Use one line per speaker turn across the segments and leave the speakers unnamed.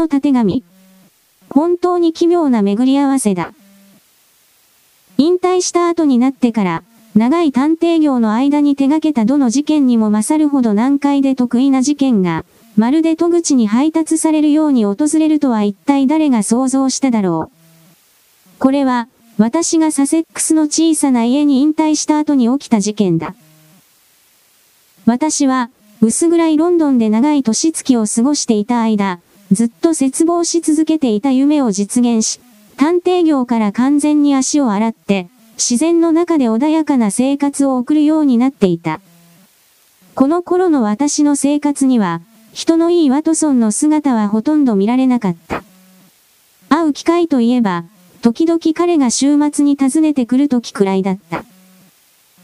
の縦紙。本当に奇妙な巡り合わせだ。引退した後になってから、長い探偵業の間に手掛けたどの事件にも勝るほど難解で得意な事件が、まるで戸口に配達されるように訪れるとは一体誰が想像しただろう。これは、私がサセックスの小さな家に引退した後に起きた事件だ。私は、薄暗いロンドンで長い年月を過ごしていた間、ずっと絶望し続けていた夢を実現し、探偵業から完全に足を洗って、自然の中で穏やかな生活を送るようになっていた。この頃の私の生活には、人のいいワトソンの姿はほとんど見られなかった。会う機会といえば、時々彼が週末に訪ねてくる時くらいだった。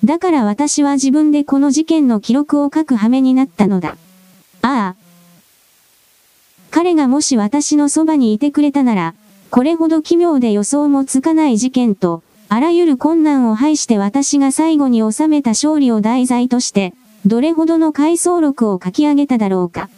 だから私は自分でこの事件の記録を書く羽目になったのだ。ああ。彼がもし私のそばにいてくれたなら、これほど奇妙で予想もつかない事件と、あらゆる困難を排して私が最後に収めた勝利を題材として、どれほどの回想録を書き上げただろうか。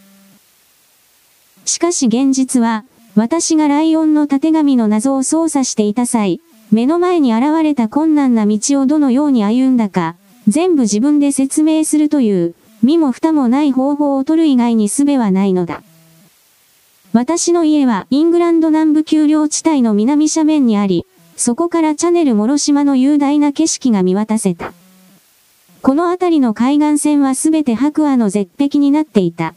しかし現実は、私がライオンの縦紙の謎を操作していた際、目の前に現れた困難な道をどのように歩んだか、全部自分で説明するという、身も蓋もない方法を取る以外に術はないのだ。私の家はイングランド南部丘陵地帯の南斜面にあり、そこからチャネル諸島の雄大な景色が見渡せた。この辺りの海岸線はすべて白亜の絶壁になっていた。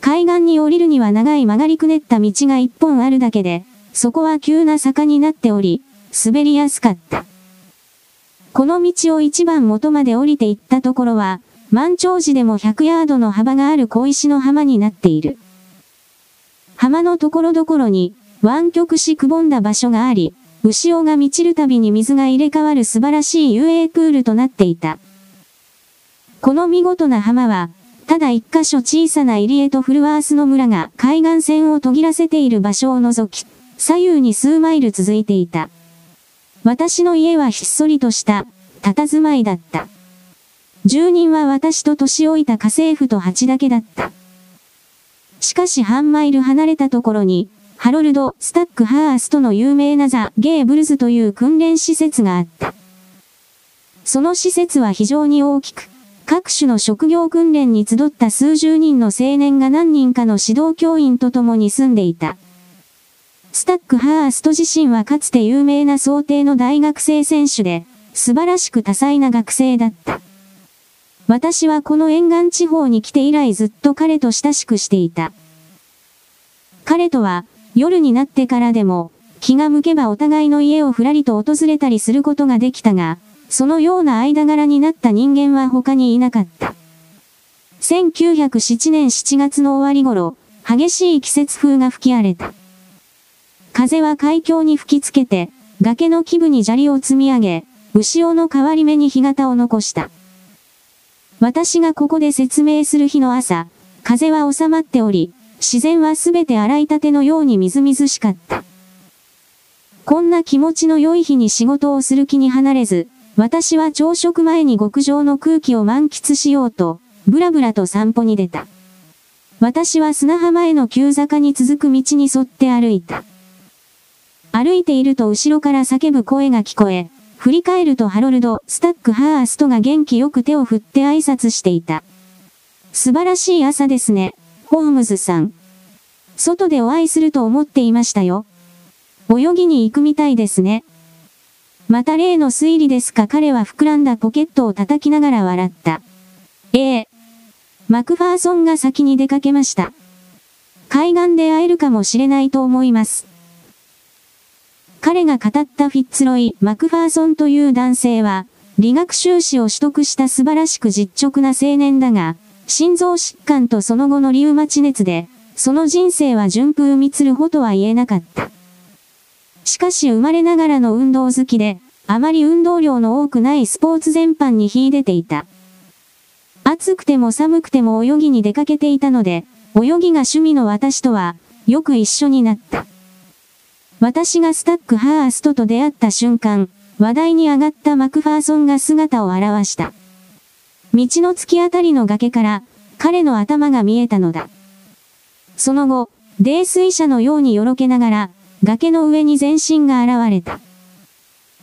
海岸に降りるには長い曲がりくねった道が一本あるだけで、そこは急な坂になっており、滑りやすかった。この道を一番元まで降りていったところは、満潮時でも100ヤードの幅がある小石の浜になっている。浜のところどころに、湾曲しくぼんだ場所があり、牛尾が満ちるたびに水が入れ替わる素晴らしい遊泳プールとなっていた。この見事な浜は、ただ一箇所小さな入り江とフルワースの村が海岸線を途切らせている場所を除き、左右に数マイル続いていた。私の家はひっそりとした、佇まいだった。住人は私と年老いた家政婦と蜂だけだった。しかし半マイル離れたところに、ハロルド・スタックハーストの有名なザ・ゲーブルズという訓練施設があった。その施設は非常に大きく、各種の職業訓練に集った数十人の青年が何人かの指導教員と共に住んでいた。スタックハースト自身はかつて有名な想定の大学生選手で、素晴らしく多彩な学生だった。私はこの沿岸地方に来て以来ずっと彼と親しくしていた。彼とは、夜になってからでも、気が向けばお互いの家をふらりと訪れたりすることができたが、そのような間柄になった人間は他にいなかった。1907年7月の終わり頃、激しい季節風が吹き荒れた。風は海峡に吹きつけて、崖の基部に砂利を積み上げ、牛尾の変わり目に干潟を残した。私がここで説明する日の朝、風は収まっており、自然はすべて洗いたてのようにみずみずしかった。こんな気持ちの良い日に仕事をする気に離れず、私は朝食前に極上の空気を満喫しようと、ぶらぶらと散歩に出た。私は砂浜への急坂に続く道に沿って歩いた。歩いていると後ろから叫ぶ声が聞こえ、振り返るとハロルド・スタック・ハーストが元気よく手を振って挨拶していた。素晴らしい朝ですね。ホームズさん。外でお会いすると思っていましたよ。泳ぎに行くみたいですね。また例の推理ですか彼は膨らんだポケットを叩きながら笑った。ええ。マクファーソンが先に出かけました。海岸で会えるかもしれないと思います。彼が語ったフィッツロイ・マクファーソンという男性は、理学修士を取得した素晴らしく実直な青年だが、心臓疾患とその後のリウマチ熱で、その人生は順風満つるほとは言えなかった。しかし生まれながらの運動好きで、あまり運動量の多くないスポーツ全般に秀でていた。暑くても寒くても泳ぎに出かけていたので、泳ぎが趣味の私とは、よく一緒になった。私がスタックハーストと出会った瞬間、話題に上がったマクファーソンが姿を現した。道の突き当たりの崖から、彼の頭が見えたのだ。その後、泥酔者のようによろけながら、崖の上に全身が現れた。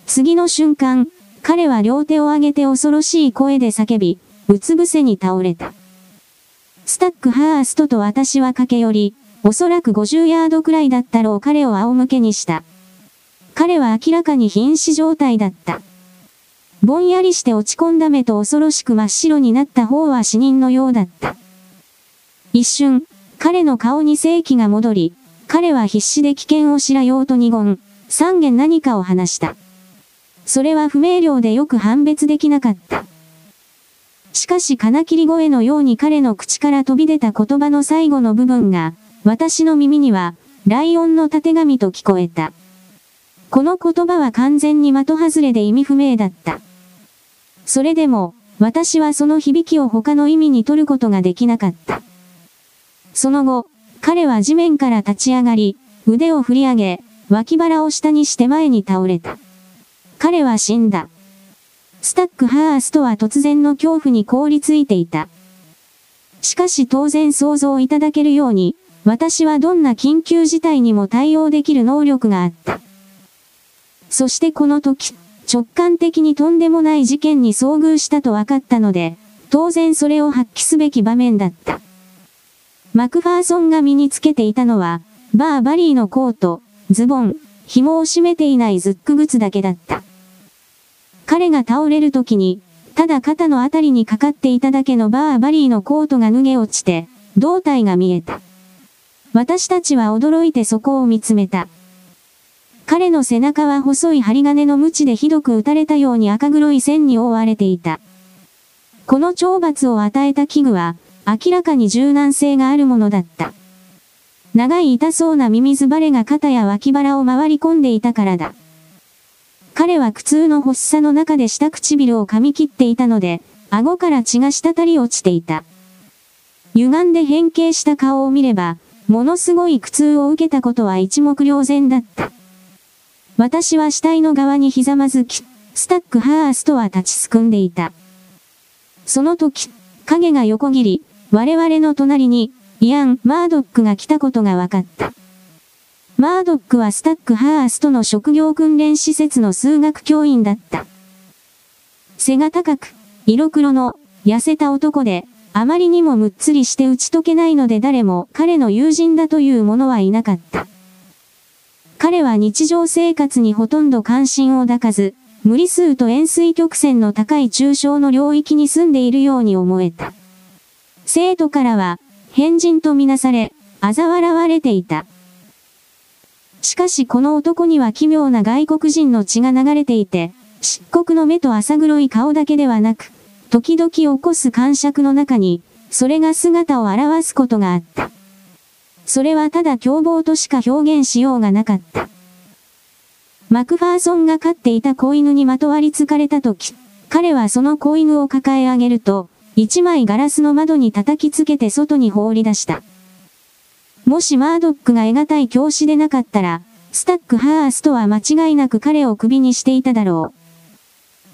次の瞬間、彼は両手を上げて恐ろしい声で叫び、うつ伏せに倒れた。スタックハーストと私は駆け寄り、おそらく50ヤードくらいだったろう彼を仰向けにした。彼は明らかに瀕死状態だった。ぼんやりして落ち込んだ目と恐ろしく真っ白になった方は死人のようだった。一瞬、彼の顔に正気が戻り、彼は必死で危険を知らようと二言、三言何かを話した。それは不明瞭でよく判別できなかった。しかし金切り声のように彼の口から飛び出た言葉の最後の部分が、私の耳には、ライオンの縦紙と聞こえた。この言葉は完全に的外れで意味不明だった。それでも、私はその響きを他の意味に取ることができなかった。その後、彼は地面から立ち上がり、腕を振り上げ、脇腹を下にして前に倒れた。彼は死んだ。スタックハーストは突然の恐怖に凍りついていた。しかし当然想像いただけるように、私はどんな緊急事態にも対応できる能力があった。そしてこの時、直感的にとんでもない事件に遭遇したと分かったので、当然それを発揮すべき場面だった。マクファーソンが身につけていたのは、バーバリーのコート、ズボン、紐を締めていないズック靴だけだった。彼が倒れる時に、ただ肩のあたりにかかっていただけのバーバリーのコートが脱げ落ちて、胴体が見えた。私たちは驚いてそこを見つめた。彼の背中は細い針金の鞭でひどく打たれたように赤黒い線に覆われていた。この懲罰を与えた器具は、明らかに柔軟性があるものだった。長い痛そうなミミズバレが肩や脇腹を回り込んでいたからだ。彼は苦痛の発作の中で下唇を噛み切っていたので、顎から血が滴り落ちていた。歪んで変形した顔を見れば、ものすごい苦痛を受けたことは一目瞭然だった。私は死体の側にひざまずき、スタックハースとは立ちすくんでいた。その時、影が横切り、我々の隣に、イアン・マードックが来たことが分かった。マードックはスタックハーストの職業訓練施設の数学教員だった。背が高く、色黒の、痩せた男で、あまりにもむっつりして打ち解けないので誰も彼の友人だという者はいなかった。彼は日常生活にほとんど関心を抱かず、無理数と円錐曲線の高い抽象の領域に住んでいるように思えた。生徒からは、変人とみなされ、嘲笑われていた。しかしこの男には奇妙な外国人の血が流れていて、漆黒の目と浅黒い顔だけではなく、時々起こす感触の中に、それが姿を表すことがあった。それはただ凶暴としか表現しようがなかった。マクファーソンが飼っていた子犬にまとわりつかれた時、彼はその子犬を抱え上げると、一枚ガラスの窓に叩きつけて外に放り出した。もしマードックが得難い教師でなかったら、スタックハーストは間違いなく彼を首にしていただろ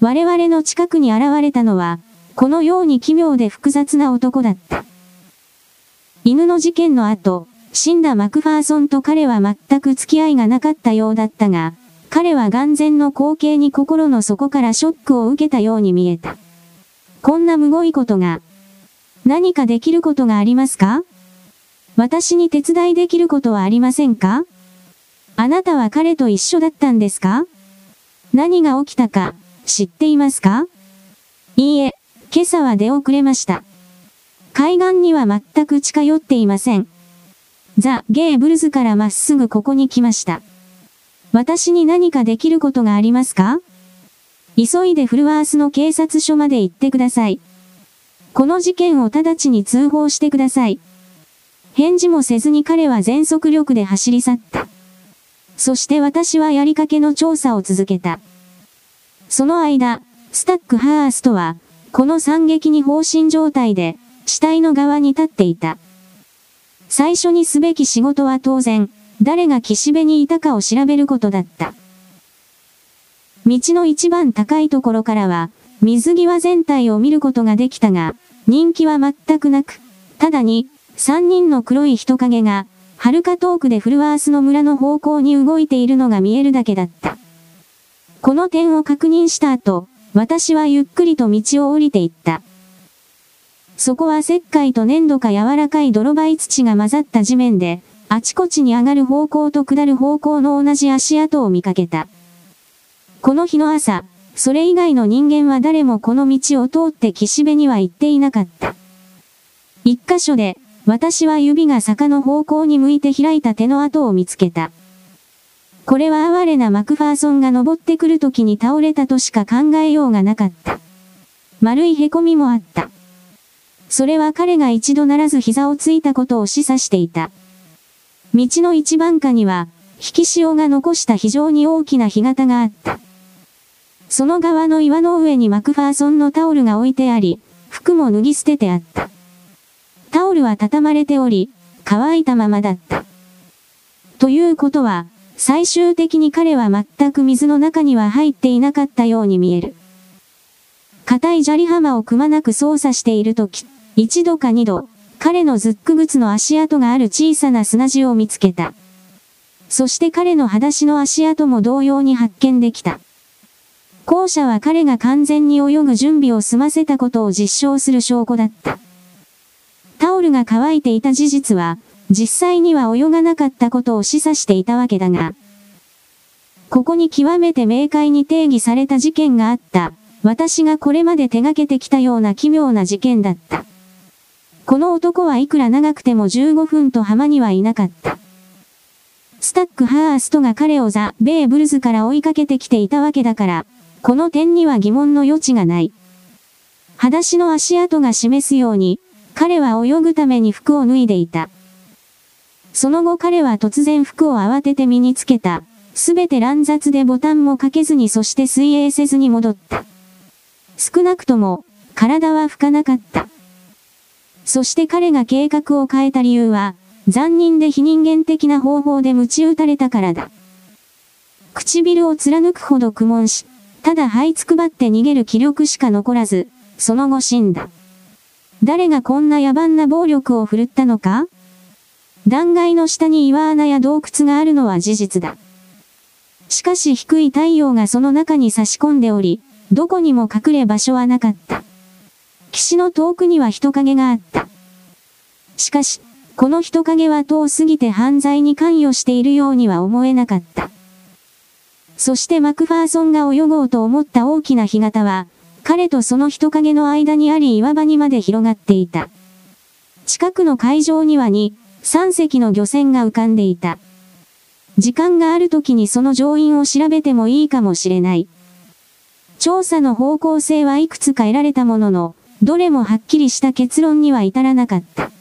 う。我々の近くに現れたのは、このように奇妙で複雑な男だった。犬の事件の後、死んだマクファーソンと彼は全く付き合いがなかったようだったが、彼は眼前の光景に心の底からショックを受けたように見えた。こんなむごいことが、何かできることがありますか？私に手伝いできることはありませんか？あなたは彼と一緒だったんですか？何が起きたか、知っていますか？いいえ、今朝は出遅れました。海岸には全く近寄っていません。ザ・ゲーブルズからまっすぐここに来ました。私に何かできることがありますか？急いでフルワースの警察署まで行ってください。この事件を直ちに通報してください。返事もせずに彼は全速力で走り去った。そして私はやりかけの調査を続けた。その間、スタックハーストは、この惨劇に放心状態で、死体の側に立っていた。最初にすべき仕事は当然、誰が岸辺にいたかを調べることだった。道の一番高いところからは、水際全体を見ることができたが、人気は全くなく、ただに、三人の黒い人影が、遥か遠くでフルワースの村の方向に動いているのが見えるだけだった。この点を確認した後、私はゆっくりと道を降りていった。そこは石灰と粘土か柔らかい泥灰土が混ざった地面で、あちこちに上がる方向と下る方向の同じ足跡を見かけた。この日の朝、それ以外の人間は誰もこの道を通って岸辺には行っていなかった。一箇所で、私は指が坂の方向に向いて開いた手の跡を見つけた。これは哀れなマクファーソンが登ってくる時に倒れたとしか考えようがなかった。丸い凹みもあった。それは彼が一度ならず膝をついたことを示唆していた。道の一番下には、引き潮が残した非常に大きな干潟があった。その側の岩の上にマクファーソンのタオルが置いてあり、服も脱ぎ捨ててあった。タオルは畳まれており、乾いたままだった。ということは、最終的に彼は全く水の中には入っていなかったように見える。硬い砂利浜をくまなく操作しているとき、一度か二度、彼のズック靴の足跡がある小さな砂地を見つけた。そして彼の裸足の足跡も同様に発見できた。後者は彼が完全に泳ぐ準備を済ませたことを実証する証拠だった。タオルが乾いていた事実は、実際には泳がなかったことを示唆していたわけだが、ここに極めて明快に定義された事件があった。私がこれまで手がけてきたような奇妙な事件だった。この男はいくら長くても15分と浜にはいなかった。スタックハーストが彼をザ・ベーブルズから追いかけてきていたわけだから、この点には疑問の余地がない。裸足の足跡が示すように、彼は泳ぐために服を脱いでいた。その後彼は突然服を慌てて身につけた。すべて乱雑でボタンもかけずにそして水泳せずに戻った。少なくとも、体は拭かなかった。そして彼が計画を変えた理由は、残忍で非人間的な方法で鞭打たれたからだ。唇を貫くほど苦悶し、ただ這いつくばって逃げる気力しか残らず、その後死んだ。誰がこんな野蛮な暴力を振るったのか？断崖の下に岩穴や洞窟があるのは事実だ。しかし低い太陽がその中に差し込んでおり、どこにも隠れ場所はなかった。岸の遠くには人影があった。しかし、この人影は遠すぎて犯罪に関与しているようには思えなかった。そしてマクファーソンが泳ごうと思った大きな干潟は、彼とその人影の間にあり岩場にまで広がっていた。近くの海上には2、3隻の漁船が浮かんでいた。時間がある時にその乗員を調べてもいいかもしれない。調査の方向性はいくつか得られたものの、どれもはっきりした結論には至らなかった。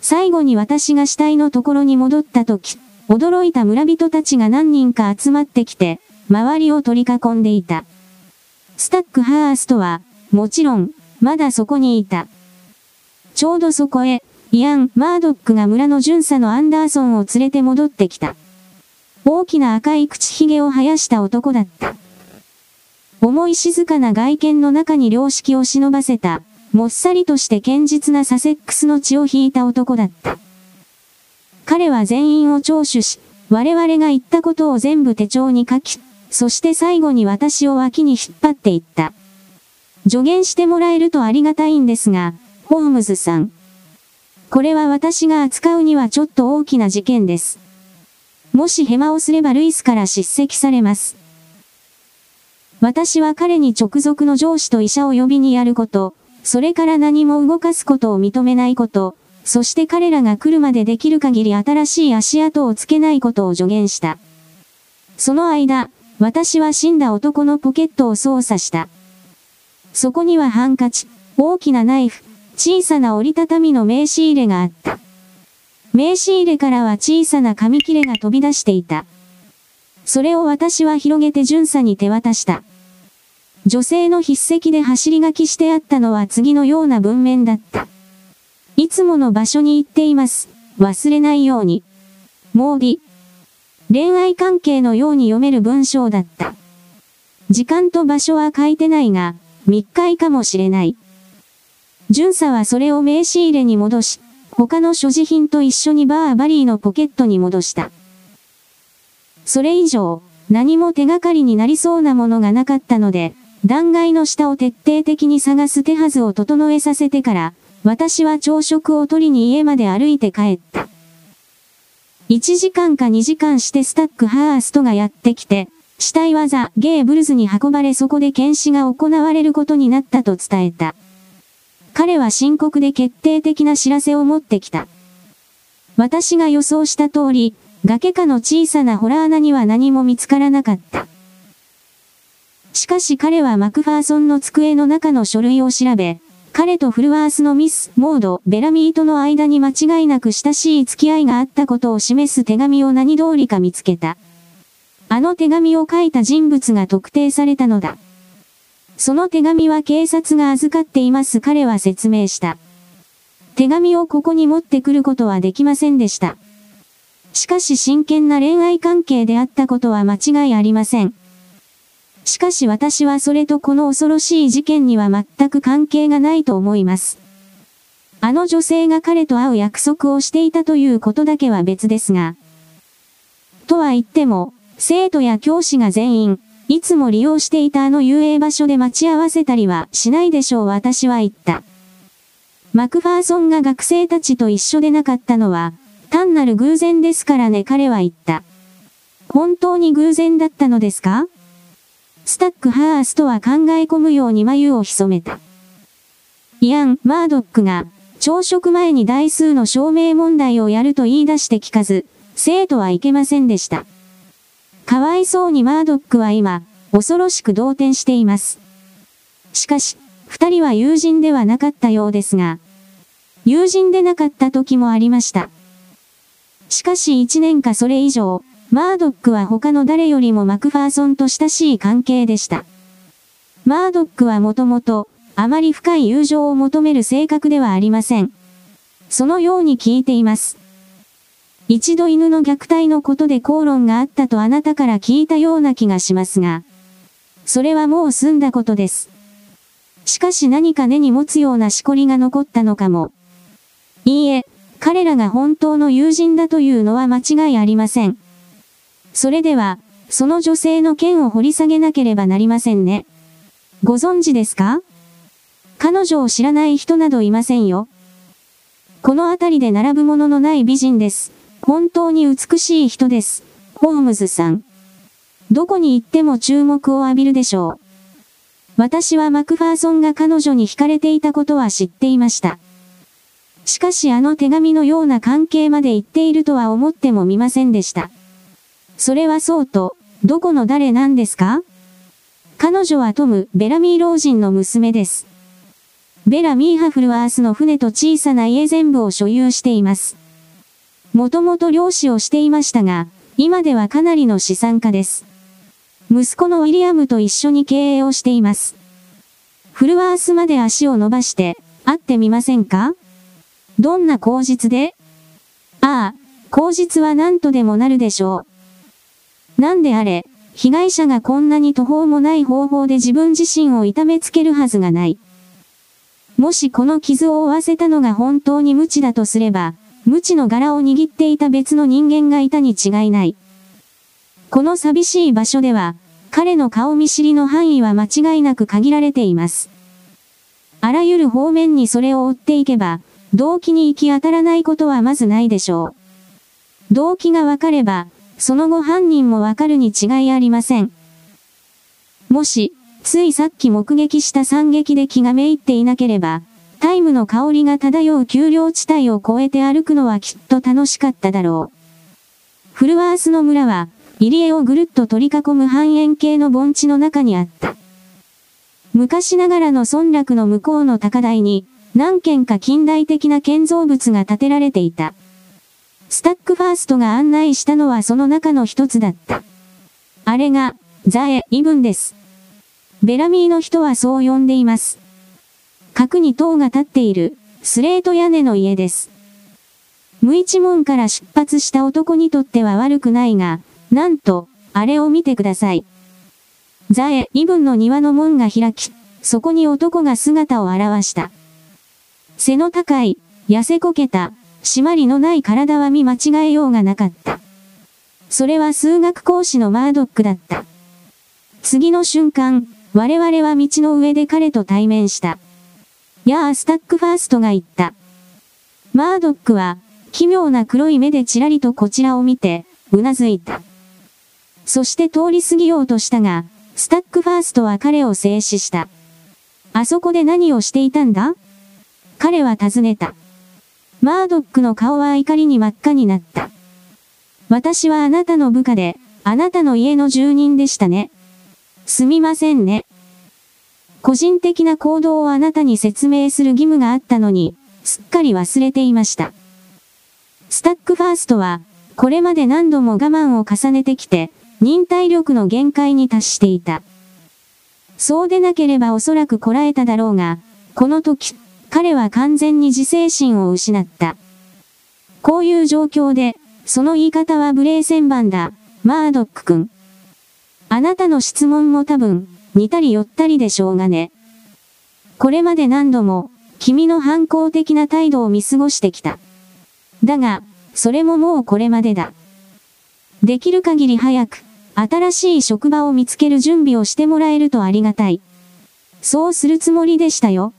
最後に私が死体のところに戻った時、驚いた村人たちが何人か集まってきて、周りを取り囲んでいた。スタックハーストは、もちろん、まだそこにいた。ちょうどそこへ、イアン・マードックが村の巡査のアンダーソンを連れて戻ってきた。大きな赤い口ひげを生やした男だった。重い静かな外見の中に良識を忍ばせた、もっさりとして堅実なサセックスの血を引いた男だった。彼は全員を聴取し、我々が言ったことを全部手帳に書き、そして最後に私を脇に引っ張っていった。助言してもらえるとありがたいんですが、ホームズさん。これは私が扱うにはちょっと大きな事件です。もしヘマをすればルイスから叱責されます。私は彼に直属の上司と医者を呼びにやること、それから何も動かすことを認めないこと、そして彼らが来るまでできる限り新しい足跡をつけないことを助言した。その間、私は死んだ男のポケットを操作した。そこにはハンカチ、大きなナイフ、小さな折りたたみの名刺入れがあった。名刺入れからは小さな紙切れが飛び出していた。それを私は広げて巡査に手渡した。女性の筆跡で走り書きしてあったのは次のような文面だった。いつもの場所に行っています。忘れないように。モービ。恋愛関係のように読める文章だった。時間と場所は書いてないが、密会かもしれない。巡査はそれを名刺入れに戻し、他の所持品と一緒にバーバリーのポケットに戻した。それ以上、何も手がかりになりそうなものがなかったので、断崖の下を徹底的に探す手はずを整えさせてから、私は朝食を取りに家まで歩いて帰った。1時間か2時間してスタックハーストがやってきて、死体はザ・ゲーブルズに運ばれそこで検視が行われることになったと伝えた。彼は深刻で決定的な知らせを持ってきた。私が予想した通り、崖下の小さなホラー穴には何も見つからなかった。しかし彼はマクファーソンの机の中の書類を調べ、彼とフルワースのミス、モード、ベラミーとの間に間違いなく親しい付き合いがあったことを示す手紙を何通りか見つけた。あの手紙を書いた人物が特定されたのだ。その手紙は警察が預かっています彼は説明した。手紙をここに持ってくることはできませんでした。しかし真剣な恋愛関係であったことは間違いありません。しかし私はそれとこの恐ろしい事件には全く関係がないと思います。あの女性が彼と会う約束をしていたということだけは別ですが。とは言っても、生徒や教師が全員、いつも利用していたあの遊泳場所で待ち合わせたりはしないでしょう私は言った。マクファーソンが学生たちと一緒でなかったのは、単なる偶然ですからね彼は言った。本当に偶然だったのですか？スタックハースとは考え込むように眉を潜めた。イアン・マードックが、朝食前に台数の証明問題をやると言い出して聞かず、生徒はいけませんでした。かわいそうにマードックは今、恐ろしく動転しています。しかし、二人は友人ではなかったようですが、友人でなかった時もありました。しかし一年かそれ以上、マードックは他の誰よりもマクファーソンと親しい関係でした。マードックはもともと、あまり深い友情を求める性格ではありません。そのように聞いています。一度犬の虐待のことで口論があったとあなたから聞いたような気がしますが、それはもう済んだことです。しかし何か根に持つようなしこりが残ったのかも。いいえ、彼らが本当の友人だというのは間違いありません。それでは、その女性の件を掘り下げなければなりませんね。ご存知ですか？彼女を知らない人などいませんよ。この辺りで並ぶもののない美人です。本当に美しい人です。ホームズさん。どこに行っても注目を浴びるでしょう。私はマクファーソンが彼女に惹かれていたことは知っていました。しかしあの手紙のような関係まで言っているとは思ってもみませんでした。それはそうと、どこの誰なんですか？彼女はトム・ベラミー老人の娘です。ベラミーハフルワースの船と小さな家全部を所有しています。もともと漁師をしていましたが、今ではかなりの資産家です。息子のウィリアムと一緒に経営をしています。フルワースまで足を伸ばして、会ってみませんか？どんな口実で？ああ、口実は何とでもなるでしょう。なんであれ、被害者がこんなに途方もない方法で自分自身を痛めつけるはずがない。もしこの傷を負わせたのが本当に無知だとすれば、無知の柄を握っていた別の人間がいたに違いない。この寂しい場所では、彼の顔見知りの範囲は間違いなく限られています。あらゆる方面にそれを追っていけば、動機に行き当たらないことはまずないでしょう。動機がわかれば、その後犯人もわかるに違いありません。もし、ついさっき目撃した惨劇で気がめいっていなければ、タイムの香りが漂う丘陵地帯を越えて歩くのはきっと楽しかっただろう。フルワースの村は、入り江をぐるっと取り囲む半円形の盆地の中にあった。昔ながらの村落の向こうの高台に、何軒か近代的な建造物が建てられていた。スタックファーストが案内したのはその中の一つだった。あれが、ザエ・イブンです。ベラミーの人はそう呼んでいます。角に塔が立っている、スレート屋根の家です。無一門から出発した男にとっては悪くないが、なんと、あれを見てください。ザエ・イブンの庭の門が開き、そこに男が姿を現した。背の高い、痩せこけた、締まりのない体は見間違えようがなかった。それは数学講師のマードックだった。次の瞬間、我々は道の上で彼と対面した。やあ、スタックファーストが言った。マードックは、奇妙な黒い目でちらりとこちらを見て、うなずいた。そして通り過ぎようとしたが、スタックファーストは彼を静止した。あそこで何をしていたんだ？彼は尋ねた。マードックの顔は怒りに真っ赤になった。私はあなたの部下で、あなたの家の住人でしたね。すみませんね。個人的な行動をあなたに説明する義務があったのに、すっかり忘れていました。スタックファーストは、これまで何度も我慢を重ねてきて、忍耐力の限界に達していた。そうでなければおそらくこらえただろうが、この時、彼は完全に自制心を失った。こういう状況で、その言い方は無礼千番だ、マードック君。あなたの質問も多分、似たり寄ったりでしょうがね。これまで何度も、君の反抗的な態度を見過ごしてきた。だが、それももうこれまでだ。できる限り早く、新しい職場を見つける準備をしてもらえるとありがたい。そうするつもりでしたよ。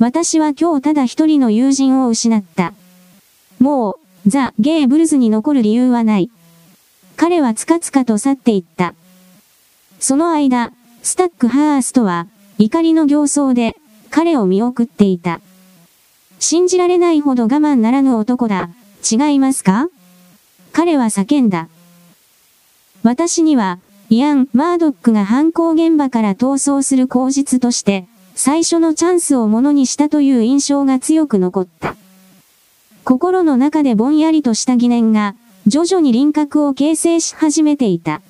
私は今日ただ一人の友人を失った。もう、ザ・ゲーブルズに残る理由はない。彼はつかつかと去っていった。その間、スタックハーストは、怒りの形相で、彼を見送っていた。信じられないほど我慢ならぬ男だ。違いますか？彼は叫んだ。私には、イアン・マードックが犯行現場から逃走する口実として、最初のチャンスをものにしたという印象が強く残った。心の中でぼんやりとした疑念が、徐々に輪郭を形成し始めていた。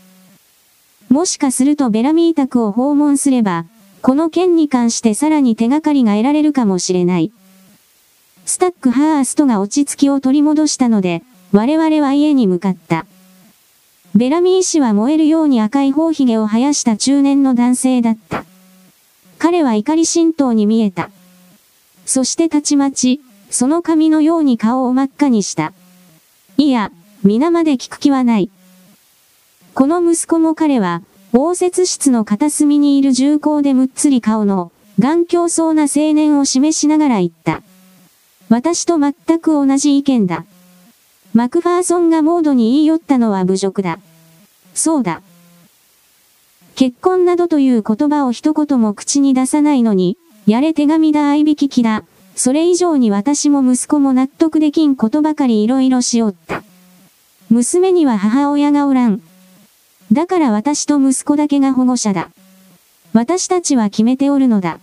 もしかするとベラミー宅を訪問すれば、この件に関してさらに手がかりが得られるかもしれない。スタックハーストが落ち着きを取り戻したので、我々は家に向かった。ベラミー氏は燃えるように赤い頬髭を生やした中年の男性だった。彼は怒り心頭に見えた。そしてたちまち、その髪のように顔を真っ赤にした。いや、皆まで聞く気はない。この息子も彼は、応接室の片隅にいる重厚でむっつり顔の、頑強そうな青年を示しながら言った。私と全く同じ意見だ。マクファーソンがモードに言い寄ったのは侮辱だ。そうだ。結婚などという言葉を一言も口に出さないのに、やれ手紙だ合いびき機だ。それ以上に私も息子も納得できんことばかりいろいろしおった。娘には母親がおらん。だから私と息子だけが保護者だ。私たちは決めておるのだ。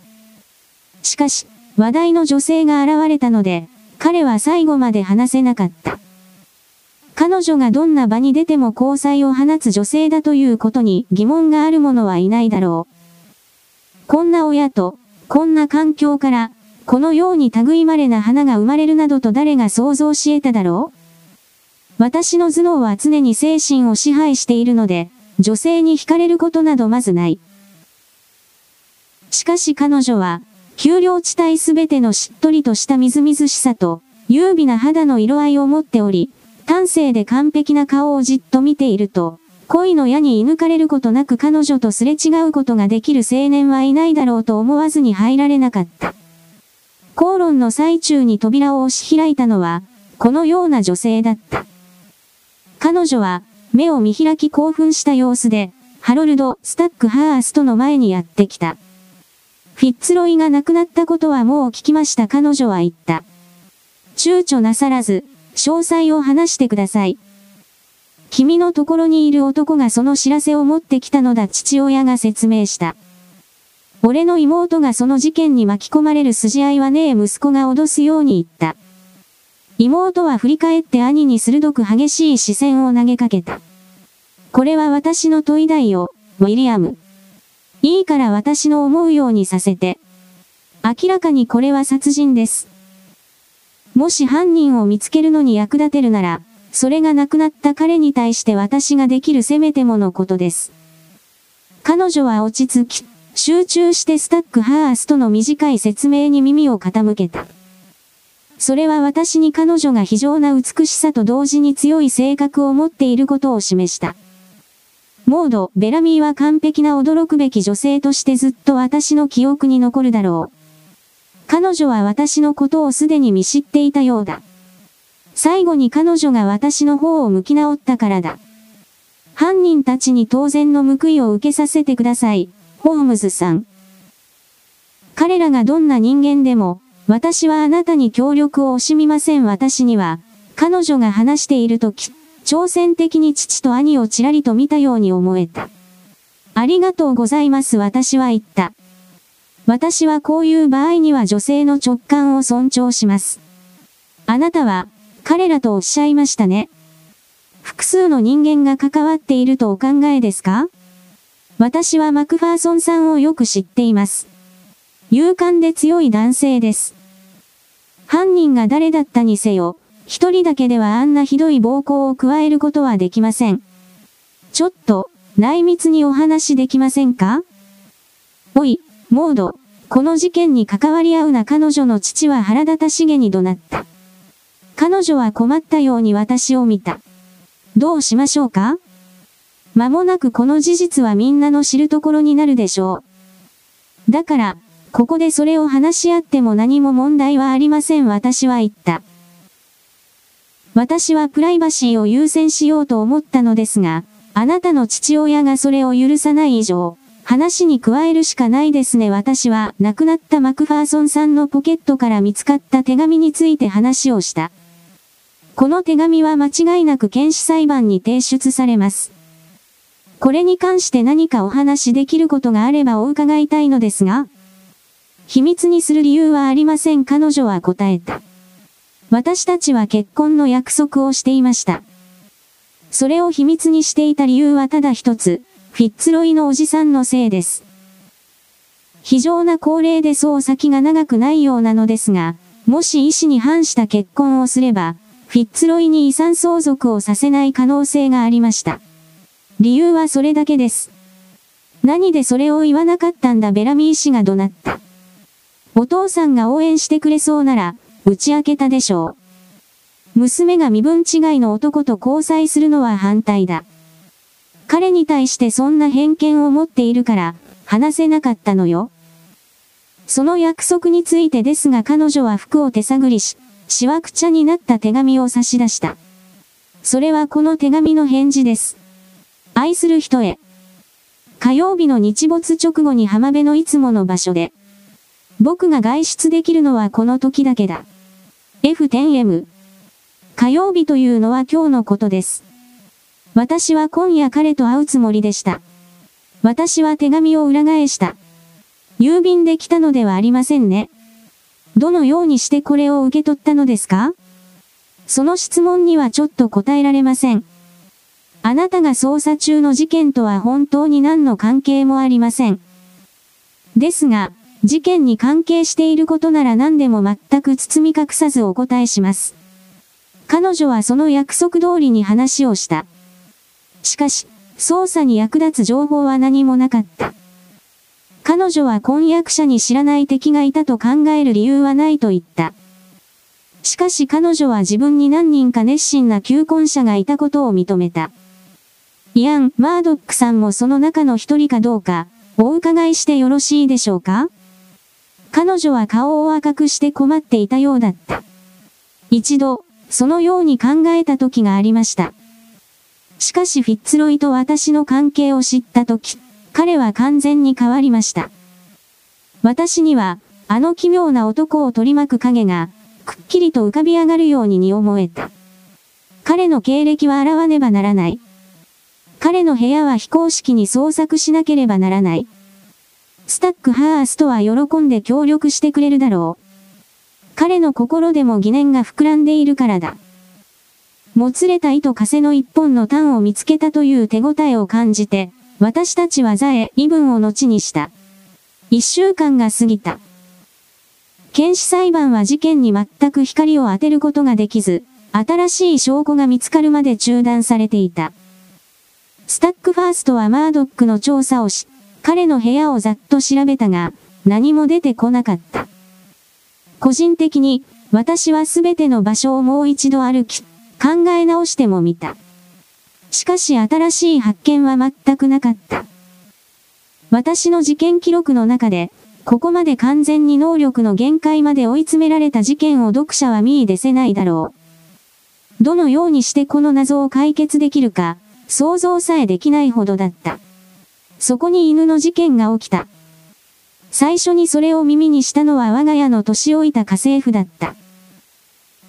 しかし、話題の女性が現れたので、彼は最後まで話せなかった。彼女がどんな場に出ても交際を放つ女性だということに疑問がある者はいないだろう。こんな親と、こんな環境から、このように類まれな花が生まれるなどと誰が想像し得ただろう私の頭脳は常に精神を支配しているので、女性に惹かれることなどまずない。しかし彼女は、丘陵地帯すべてのしっとりとしたみずみずしさと、優美な肌の色合いを持っており、端正で完璧な顔をじっと見ていると、恋の矢に射抜かれることなく彼女とすれ違うことができる青年はいないだろうと思わずに入られなかった。口論の最中に扉を押し開いたのは、このような女性だった。彼女は、目を見開き興奮した様子で、ハロルド・スタックハーストの前にやってきた。フィッツロイが亡くなったことはもう聞きました彼女は言った。躊躇なさらず、詳細を話してください。君のところにいる男がその知らせを持ってきたのだ父親が説明した。俺の妹がその事件に巻き込まれる筋合いはねえ息子が脅すように言った。妹は振り返って兄に鋭く激しい視線を投げかけた。これは私の問いだよ、ウィリアム。いいから私の思うようにさせて。明らかにこれは殺人です。もし犯人を見つけるのに役立てるなら、それが亡くなった彼に対して私ができるせめてものことです。彼女は落ち着き、集中してスタックハーストの短い説明に耳を傾けた。それは私に彼女が非常な美しさと同時に強い性格を持っていることを示した。モード、ベラミーは完璧な驚くべき女性としてずっと私の記憶に残るだろう。彼女は私のことをすでに見知っていたようだ。最後に彼女が私の方を向き直ったからだ。犯人たちに当然の報いを受けさせてください、ホームズさん。彼らがどんな人間でも、私はあなたに協力を惜しみません私には、彼女が話しているとき、挑戦的に父と兄をちらりと見たように思えた。ありがとうございます私は言った。私はこういう場合には女性の直感を尊重します。あなたは、彼らとおっしゃいましたね。複数の人間が関わっているとお考えですか？私はマクファーソンさんをよく知っています。勇敢で強い男性です。犯人が誰だったにせよ、一人だけではあんなひどい暴行を加えることはできません。ちょっと、内密にお話できませんか？おい、モード、この事件に関わり合うな彼女の父は腹立たしげに怒鳴った。彼女は困ったように私を見た。どうしましょうか？間もなくこの事実はみんなの知るところになるでしょう。だから、ここでそれを話し合っても何も問題はありません私は言った。私はプライバシーを優先しようと思ったのですが、あなたの父親がそれを許さない以上、話に加えるしかないですね私は亡くなったマクファーソンさんのポケットから見つかった手紙について話をした。この手紙は間違いなく検視裁判に提出されます。これに関して何かお話しできることがあればお伺いたいのですが、秘密にする理由はありません彼女は答えた。私たちは結婚の約束をしていました。それを秘密にしていた理由はただ一つ、フィッツロイのおじさんのせいです。非常な高齢でそう先が長くないようなのですが、もし意思に反した結婚をすれば、フィッツロイに遺産相続をさせない可能性がありました。理由はそれだけです。何でそれを言わなかったんだベラミー氏が怒鳴った。お父さんが応援してくれそうなら、打ち明けたでしょう。娘が身分違いの男と交際するのは反対だ。彼に対してそんな偏見を持っているから、話せなかったのよ。その約束についてですが彼女は服を手探りし、しわくちゃになった手紙を差し出した。それはこの手紙の返事です。愛する人へ。火曜日の日没直後に浜辺のいつもの場所で。僕が外出できるのはこの時だけだ。F10M。火曜日というのは今日のことです。私は今夜彼と会うつもりでした。私は手紙を裏返した。郵便で来たのではありませんね。どのようにしてこれを受け取ったのですか？その質問にはちょっと答えられません。あなたが捜査中の事件とは本当に何の関係もありません。ですが、事件に関係していることなら何でも全く包み隠さずお答えします。彼女はその約束通りに話をした。しかし、捜査に役立つ情報は何もなかった。彼女は婚約者に知らない敵がいたと考える理由はないと言った。しかし彼女は自分に何人か熱心な求婚者がいたことを認めた。イアン・マードックさんもその中の一人かどうか、お伺いしてよろしいでしょうか？彼女は顔を赤くして困っていたようだった。一度、そのように考えた時がありました。しかしフィッツロイと私の関係を知った時、彼は完全に変わりました。私には、あの奇妙な男を取り巻く影が、くっきりと浮かび上がるようにに思えた。彼の経歴は洗わねばならない。彼の部屋は非公式に捜索しなければならない。スタックハーストは喜んで協力してくれるだろう。彼の心でも疑念が膨らんでいるからだ。もつれた糸枷の一本の端を見つけたという手応えを感じて、私たちはザエ、異文を後にした。一週間が過ぎた。検視裁判は事件に全く光を当てることができず、新しい証拠が見つかるまで中断されていた。スタックファーストはマードックの調査をし、彼の部屋をざっと調べたが、何も出てこなかった。個人的に、私はすべての場所をもう一度歩き、考え直してもみた。しかし新しい発見は全くなかった。私の事件記録の中で、ここまで完全に能力の限界まで追い詰められた事件を読者は見出せないだろう。どのようにしてこの謎を解決できるか、想像さえできないほどだった。そこに犬の事件が起きた。最初にそれを耳にしたのは我が家の年老いた家政婦だった。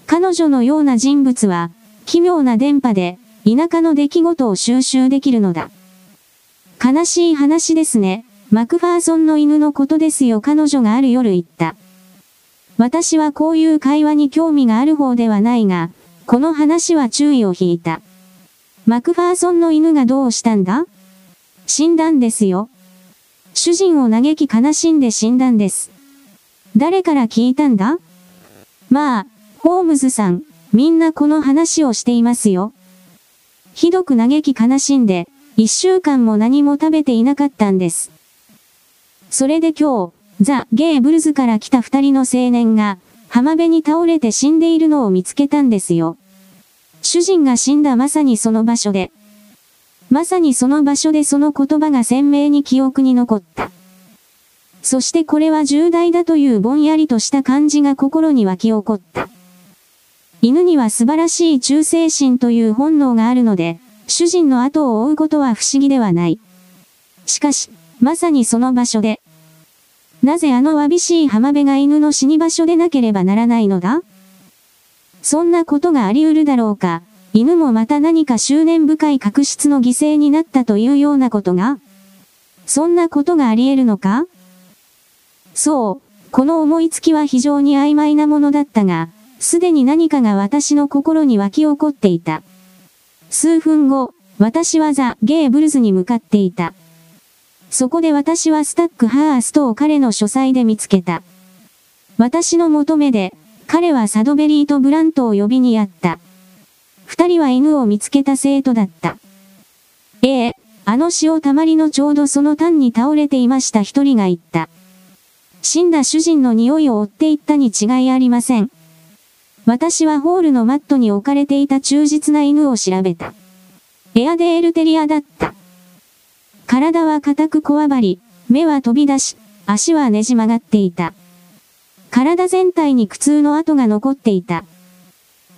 彼女のような人物は、奇妙な電波で、田舎の出来事を収集できるのだ。悲しい話ですね。マクファーソンの犬のことですよ彼女がある夜言った。私はこういう会話に興味がある方ではないが、この話は注意を引いた。マクファーソンの犬がどうしたんだ？死んだんですよ。主人を嘆き悲しんで死んだんです。誰から聞いたんだ？まあ、ホームズさん、みんなこの話をしていますよ。ひどく嘆き悲しんで、一週間も何も食べていなかったんです。それで今日、ザ・ゲーブルズから来た二人の青年が、浜辺に倒れて死んでいるのを見つけたんですよ。主人が死んだまさにその場所で。まさにその場所でその言葉が鮮明に記憶に残った。そしてこれは重大だというぼんやりとした感じが心に湧き起こった。犬には素晴らしい忠誠心という本能があるので、主人の後を追うことは不思議ではない。しかし、まさにその場所で。なぜあのわびしい浜辺が犬の死に場所でなければならないのだ？そんなことがあり得るだろうか。犬もまた何か執念深い確執の犠牲になったというようなことがそんなことがあり得るのか？そう、この思いつきは非常に曖昧なものだったが、すでに何かが私の心に湧き起こっていた。数分後、私はザ・ゲーブルズに向かっていた。そこで私はスタックハーストを彼の書斎で見つけた。私の求めで、彼はサドベリーとブラントを呼びにやった。二人は犬を見つけた生徒だった。ええ、あの塩たまりのちょうどその端に倒れていました一人が言った。死んだ主人の匂いを追っていったに違いありません。私はホールのマットに置かれていた忠実な犬を調べた。エアデールテリアだった。体は硬くこわばり、目は飛び出し、足はねじ曲がっていた。体全体に苦痛の跡が残っていた。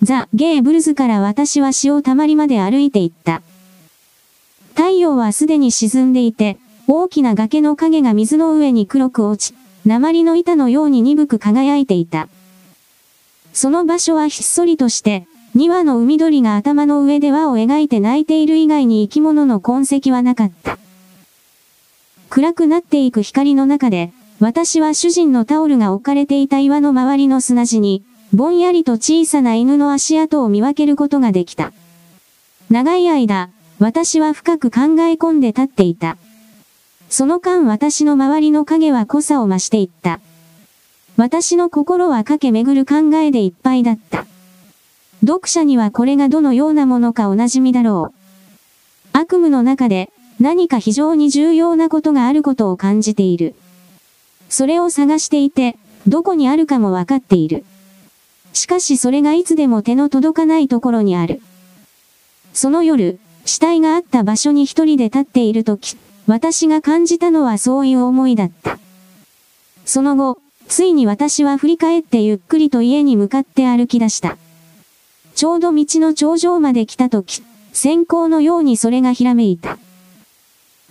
ザ・ゲーブルズから私は潮たまりまで歩いていった。太陽はすでに沈んでいて、大きな崖の影が水の上に黒く落ち、鉛の板のように鈍く輝いていた。その場所はひっそりとして、2羽の海鳥が頭の上で輪を描いて泣いている以外に生き物の痕跡はなかった。暗くなっていく光の中で、私は主人のタオルが置かれていた岩の周りの砂地に、ぼんやりと小さな犬の足跡を見分けることができた。長い間、私は深く考え込んで立っていた。その間私の周りの影は濃さを増していった。私の心は駆け巡る考えでいっぱいだった。読者にはこれがどのようなものかお馴染みだろう。悪夢の中で、何か非常に重要なことがあることを感じている。それを探していて、どこにあるかもわかっている。しかしそれがいつでも手の届かないところにある。その夜、死体があった場所に一人で立っているとき、私が感じたのはそういう思いだった。その後、ついに私は振り返ってゆっくりと家に向かって歩き出した。ちょうど道の頂上まで来たとき、閃光のようにそれがひらめいた。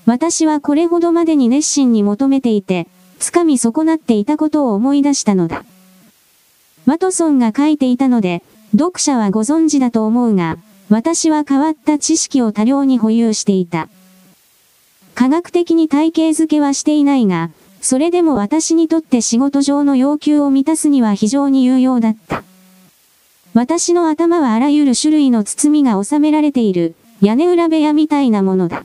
私はこれほどまでに熱心に求めていて、掴み損なっていたことを思い出したのだ。ワトソンが書いていたので、読者はご存知だと思うが、私は変わった知識を多量に保有していた。科学的に体系づけはしていないが、それでも私にとって仕事上の要求を満たすには非常に有用だった。私の頭はあらゆる種類の包みが収められている、屋根裏部屋みたいなものだ。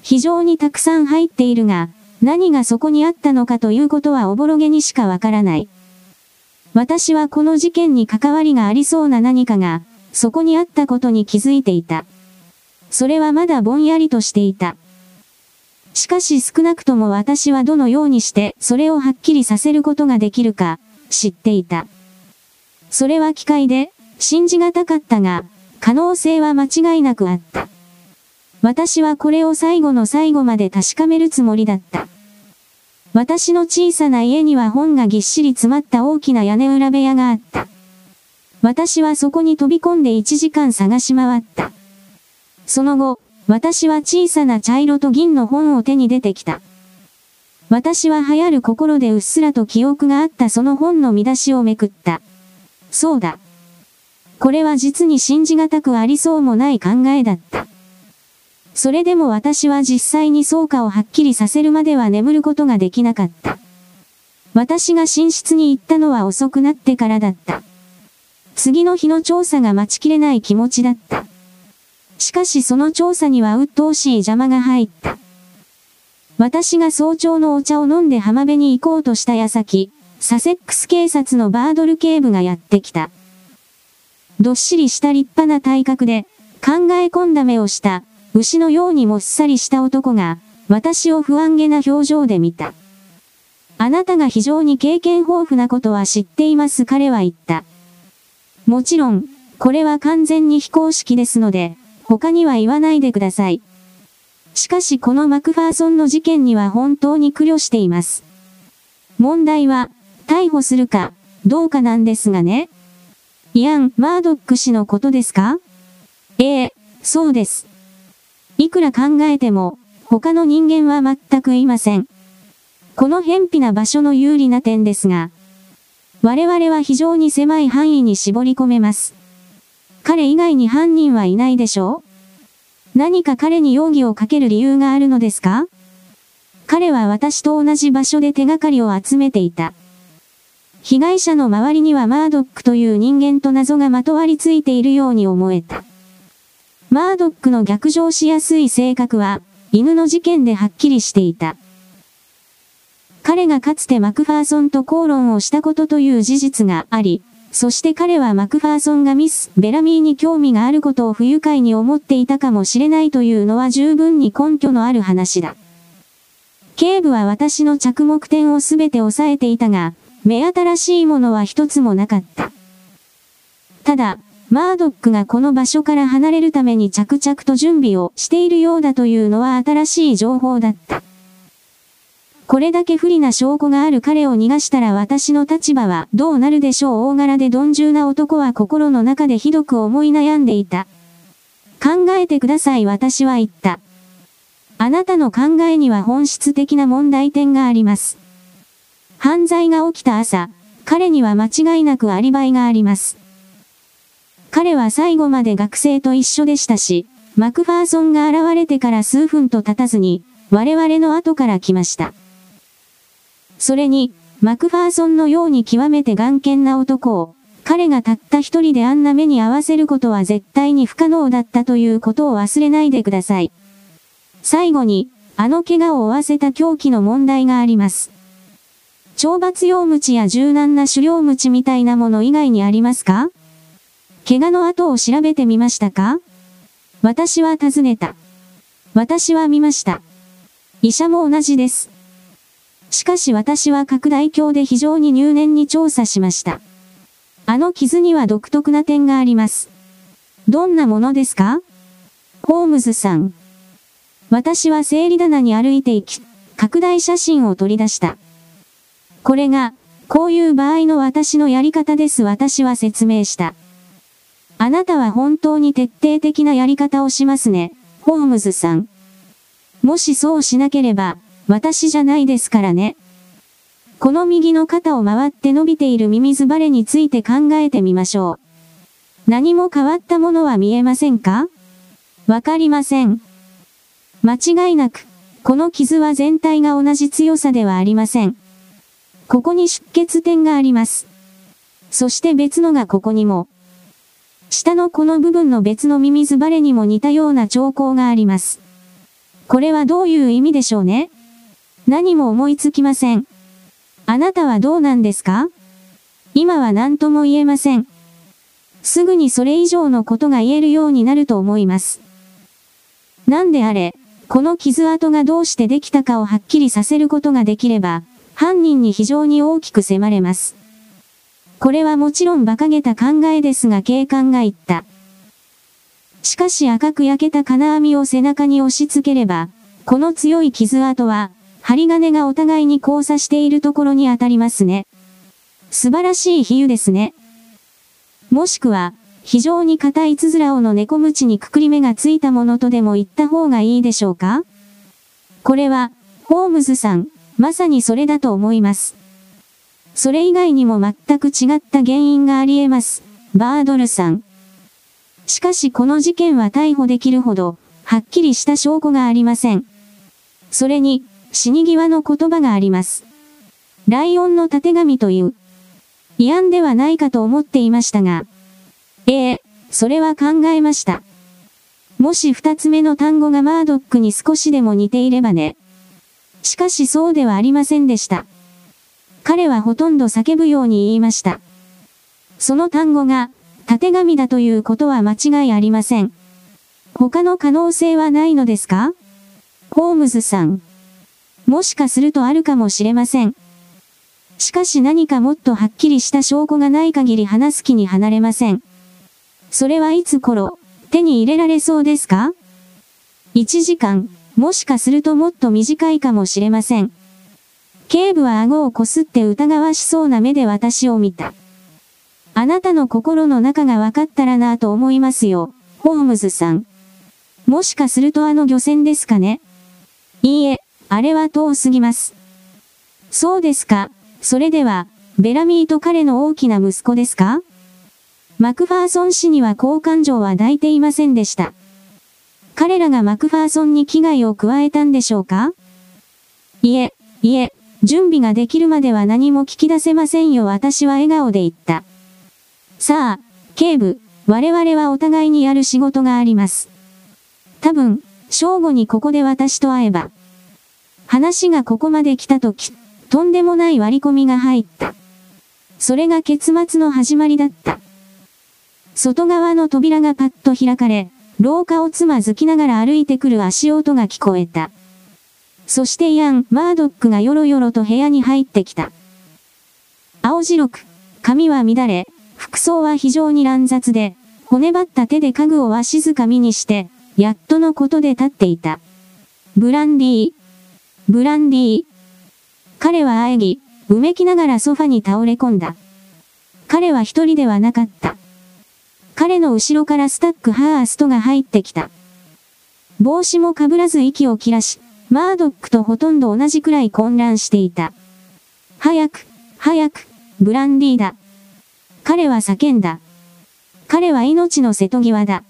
非常にたくさん入っているが、何がそこにあったのかということはおぼろげにしかわからない。私はこの事件に関わりがありそうな何かが、そこにあったことに気づいていた。それはまだぼんやりとしていた。しかし少なくとも私はどのようにしてそれをはっきりさせることができるか、知っていた。それは機械で、信じがたかったが、可能性は間違いなくあった。私はこれを最後の最後まで確かめるつもりだった。私の小さな家には本がぎっしり詰まった大きな屋根裏部屋があった。私はそこに飛び込んで1時間探し回った。その後、私は小さな茶色と銀の本を手に出てきた。私は流行る心でうっすらと記憶があったその本の見出しをめくった。そうだ。これは実に信じがたくありそうもない考えだった。それでも私は実際にそうかをはっきりさせるまでは眠ることができなかった。私が寝室に行ったのは遅くなってからだった。次の日の調査が待ちきれない気持ちだった。しかしその調査には鬱陶しい邪魔が入った。私が早朝のお茶を飲んで浜辺に行こうとした矢先、サセックス警察のバードル警部がやってきた。どっしりした立派な体格で、考え込んだ目をした、牛のようにもっさりした男が、私を不安げな表情で見た。あなたが非常に経験豊富なことは知っています彼は言った。もちろん、これは完全に非公式ですので、他には言わないでください。しかしこのマクファーソンの事件には本当に苦慮しています。問題は、逮捕するか、どうかなんですがね。イアン・マードック氏のことですか？ええ、そうです。いくら考えても、他の人間は全くいません。この偏僻な場所の有利な点ですが、我々は非常に狭い範囲に絞り込めます。彼以外に犯人はいないでしょう何か彼に容疑をかける理由があるのですか？彼は私と同じ場所で手がかりを集めていた。被害者の周りにはマードックという人間と謎がまとわりついているように思えた。マードックの逆上しやすい性格は、犬の事件ではっきりしていた。彼がかつてマクファーソンと口論をしたことという事実があり、そして彼はマクファーソンがミス・ベラミーに興味があることを不愉快に思っていたかもしれないというのは十分に根拠のある話だ。警部は私の着目点をすべて抑えていたが、目新しいものは一つもなかった。ただ、マードックがこの場所から離れるために着々と準備をしているようだというのは新しい情報だった。これだけ不利な証拠がある彼を逃がしたら私の立場はどうなるでしょう大柄で鈍重な男は心の中でひどく思い悩んでいた。考えてください私は言った。あなたの考えには本質的な問題点があります。犯罪が起きた朝、彼には間違いなくアリバイがあります。彼は最後まで学生と一緒でしたし、マクファーソンが現れてから数分と経たずに、我々の後から来ました。それに、マクファーソンのように極めて眼見な男を、彼がたった一人であんな目に合わせることは絶対に不可能だったということを忘れないでください。最後に、あの怪我を負わせた狂気の問題があります。懲罰用鞭や柔軟な狩猟鞭みたいなもの以外にありますか？怪我の後を調べてみましたか？私は尋ねた。私は見ました。医者も同じです。しかし私は拡大鏡で非常に入念に調査しました。あの傷には独特な点があります。どんなものですか？ホームズさん。私は整理棚に歩いていき、拡大写真を取り出した。これが、こういう場合の私のやり方です私は説明した。あなたは本当に徹底的なやり方をしますね、ホームズさん。もしそうしなければ、私じゃないですからね。この右の肩を回って伸びているミミズバレについて考えてみましょう。何も変わったものは見えませんか？わかりません。間違いなく、この傷は全体が同じ強さではありません。ここに出血点があります。そして別のがここにも。下のこの部分の別のミミズバレにも似たような兆候があります。これはどういう意味でしょうね？何も思いつきません。あなたはどうなんですか？今は何とも言えません。すぐにそれ以上のことが言えるようになると思います。なんであれ、この傷跡がどうしてできたかをはっきりさせることができれば、犯人に非常に大きく迫れます。これはもちろん馬鹿げた考えですが警官が言った。しかし赤く焼けた金網を背中に押し付ければ、この強い傷跡は、針金がお互いに交差しているところに当たりますね。素晴らしい比喩ですね。もしくは、非常に硬いつづらをの猫鞭にくくり目がついたものとでも言った方がいいでしょうか？これは、ホームズさん、まさにそれだと思います。それ以外にも全く違った原因があり得ます。バードルさん。しかしこの事件は逮捕できるほど、はっきりした証拠がありません。それに、死に際の言葉があります。ライオンの縦紙という。違案ではないかと思っていましたが。ええそれは考えました。もし二つ目の単語がマードックに少しでも似ていればね。しかしそうではありませんでした。彼はほとんど叫ぶように言いました。その単語が、縦紙だということは間違いありません。他の可能性はないのですか？ホームズさん。もしかするとあるかもしれません。しかし何かもっとはっきりした証拠がない限り話す気に離れません。それはいつ頃、手に入れられそうですか ?1 時間、もしかするともっと短いかもしれません。警部は顎をこすって疑わしそうな目で私を見た。あなたの心の中が分かったらなぁと思いますよ、ホームズさん。もしかするとあの漁船ですかねいいえ、あれは遠すぎます。そうですか、それでは、ベラミーと彼の大きな息子ですか？マクファーソン氏には交換状は抱いていませんでした。彼らがマクファーソンに危害を加えたんでしょうか？いえ、いえ、準備ができるまでは何も聞き出せませんよ私は笑顔で言った。さあ、警部、我々はお互いにやる仕事があります。多分、正午にここで私と会えば。話がここまで来たとき、とんでもない割り込みが入った。それが結末の始まりだった。外側の扉がパッと開かれ、廊下をつまずきながら歩いてくる足音が聞こえた。そしてヤン・マードックがよろよろと部屋に入ってきた。青白く、髪は乱れ、服装は非常に乱雑で、骨張った手で家具をわしづかみにして、やっとのことで立っていた。ブランディー。ブランディー。彼は喘ぎ、うめきながらソファに倒れ込んだ。彼は一人ではなかった。彼の後ろからスタックハーストが入ってきた。帽子もかぶらず息を切らし、マードックとほとんど同じくらい混乱していた。早く、早く、ブランディーだ。彼は叫んだ。彼は命の瀬戸際だ。